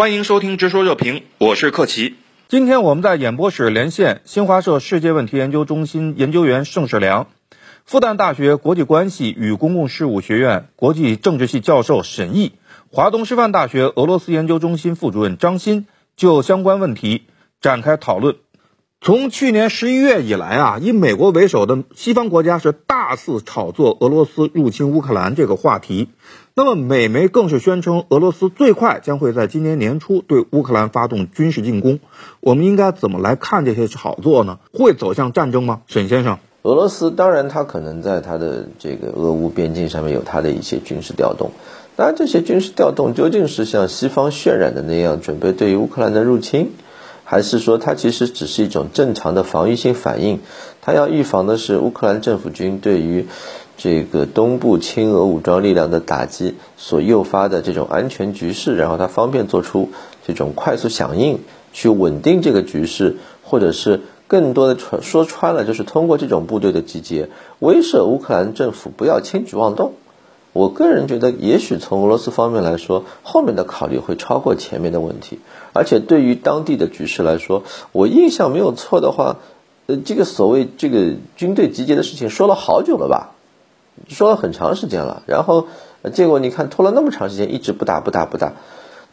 欢迎收听《直说热评》，我是克奇。今天我们在演播室连线新华社世界问题研究中心研究员盛世良，复旦大学国际关系与公共事务学院国际政治系教授沈毅，华东师范大学俄罗斯研究中心副主任张欣就相关问题展开讨论。从去年十一月以来啊，以美国为首的西方国家是大肆炒作俄罗斯入侵乌克兰这个话题。那么，美媒更是宣称俄罗斯最快将会在今年年初对乌克兰发动军事进攻。我们应该怎么来看这些炒作呢？会走向战争吗？沈先生，俄罗斯当然，它可能在它的这个俄乌边境上面有它的一些军事调动。当然，这些军事调动究竟是像西方渲染的那样准备对于乌克兰的入侵？还是说，它其实只是一种正常的防御性反应？它要预防的是乌克兰政府军对于这个东部亲俄武装力量的打击所诱发的这种安全局势，然后它方便做出这种快速响应，去稳定这个局势，或者是更多的说说穿了，就是通过这种部队的集结，威慑乌克兰政府不要轻举妄动。我个人觉得，也许从俄罗斯方面来说，后面的考虑会超过前面的问题。而且对于当地的局势来说，我印象没有错的话，呃，这个所谓这个军队集结的事情说了好久了吧，说了很长时间了。然后结果你看拖了那么长时间，一直不打不打不打，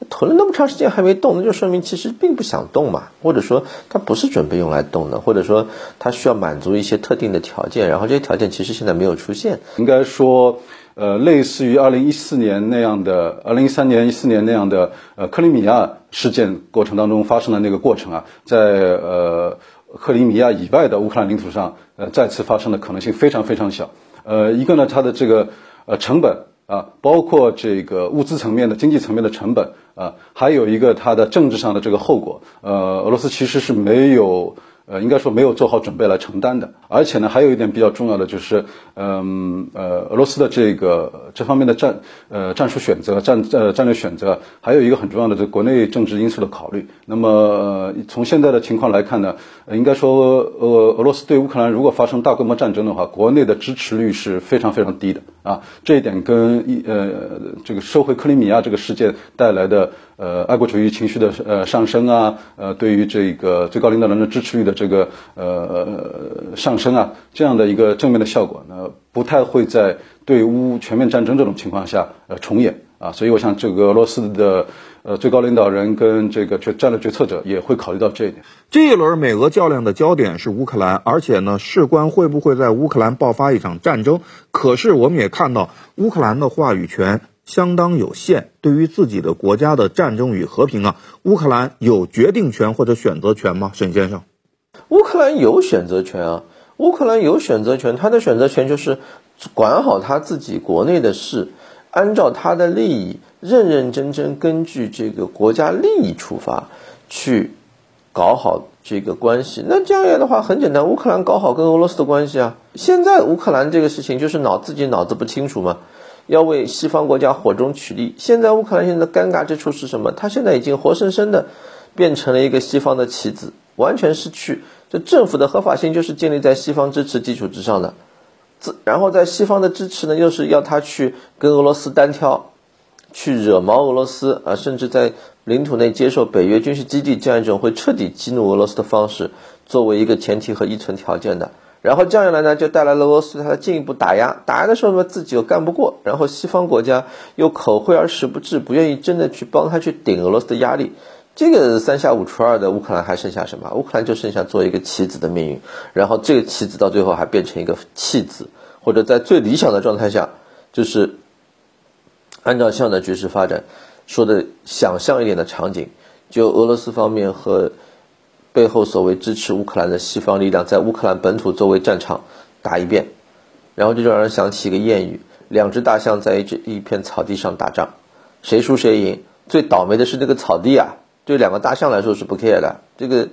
囤了那么长时间还没动，那就说明其实并不想动嘛，或者说他不是准备用来动的，或者说他需要满足一些特定的条件，然后这些条件其实现在没有出现。应该说。呃，类似于二零一四年那样的，二零一三年、一四年那样的，呃，克里米亚事件过程当中发生的那个过程啊，在呃克里米亚以外的乌克兰领土上，呃，再次发生的可能性非常非常小。呃，一个呢，它的这个呃成本啊，包括这个物资层面的、经济层面的成本啊，还有一个它的政治上的这个后果。呃，俄罗斯其实是没有。呃，应该说没有做好准备来承担的，而且呢，还有一点比较重要的就是，嗯，呃，俄罗斯的这个这方面的战，呃，战术选择、战呃战略选择，还有一个很重要的这国内政治因素的考虑。那么从现在的情况来看呢，应该说，俄俄罗斯对乌克兰如果发生大规模战争的话，国内的支持率是非常非常低的啊。这一点跟一呃这个收回克里米亚这个事件带来的。呃，爱国主义情绪的呃上升啊，呃，对于这个最高领导人的支持率的这个呃上升啊，这样的一个正面的效果，呢，不太会在对乌全面战争这种情况下呃重演啊，所以我想这个俄罗斯的呃最高领导人跟这个决战略决策者也会考虑到这一点。这一轮美俄较量的焦点是乌克兰，而且呢，事关会不会在乌克兰爆发一场战争。可是我们也看到乌克兰的话语权。相当有限。对于自己的国家的战争与和平啊，乌克兰有决定权或者选择权吗？沈先生，乌克兰有选择权啊。乌克兰有选择权，他的选择权就是管好他自己国内的事，按照他的利益，认认真真根据这个国家利益出发去搞好这个关系。那这样样的话，很简单，乌克兰搞好跟俄罗斯的关系啊。现在乌克兰这个事情就是脑自己脑子不清楚嘛。要为西方国家火中取栗。现在乌克兰现在尴尬之处是什么？他现在已经活生生的变成了一个西方的棋子，完全失去这政府的合法性，就是建立在西方支持基础之上的。自然后在西方的支持呢，又是要他去跟俄罗斯单挑，去惹毛俄罗斯啊，甚至在领土内接受北约军事基地这样一种会彻底激怒俄罗斯的方式，作为一个前提和依存条件的。然后这样一来呢，就带来了俄罗斯它的进一步打压。打压的时候呢，自己又干不过，然后西方国家又口惠而实不至，不愿意真的去帮他去顶俄罗斯的压力。这个三下五除二的乌克兰还剩下什么？乌克兰就剩下做一个棋子的命运。然后这个棋子到最后还变成一个弃子，或者在最理想的状态下，就是按照这样的局势发展，说的想象一点的场景，就俄罗斯方面和。背后所谓支持乌克兰的西方力量，在乌克兰本土作为战场打一遍，然后这就让人想起一个谚语：两只大象在一只一片草地上打仗，谁输谁赢？最倒霉的是那个草地啊！对两个大象来说是不 care 的，这个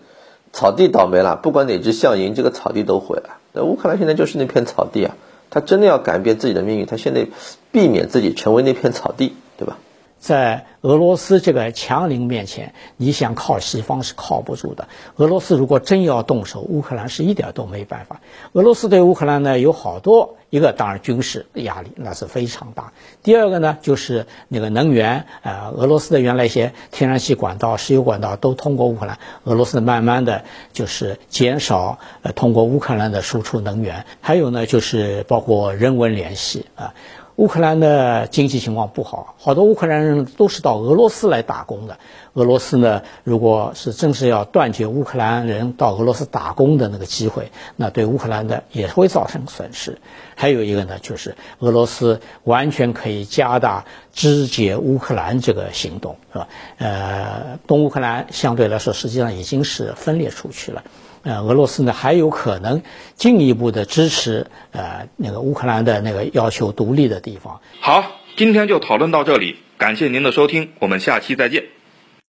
草地倒霉了，不管哪只象赢，这个草地都毁了。那乌克兰现在就是那片草地啊，他真的要改变自己的命运，他现在避免自己成为那片草地，对吧？在俄罗斯这个强邻面前，你想靠西方是靠不住的。俄罗斯如果真要动手，乌克兰是一点都没办法。俄罗斯对乌克兰呢有好多，一个当然军事压力那是非常大。第二个呢就是那个能源，呃，俄罗斯的原来一些天然气管道、石油管道都通过乌克兰，俄罗斯慢慢的就是减少呃通过乌克兰的输出能源。还有呢就是包括人文联系啊。乌克兰的经济情况不好，好多乌克兰人都是到俄罗斯来打工的。俄罗斯呢，如果是正是要断绝乌克兰人到俄罗斯打工的那个机会，那对乌克兰的也会造成损失。还有一个呢，就是俄罗斯完全可以加大肢解乌克兰这个行动，是吧？呃，东乌克兰相对来说实际上已经是分裂出去了。呃，俄罗斯呢还有可能进一步的支持呃那个乌克兰的那个要求独立的地方。好，今天就讨论到这里，感谢您的收听，我们下期再见。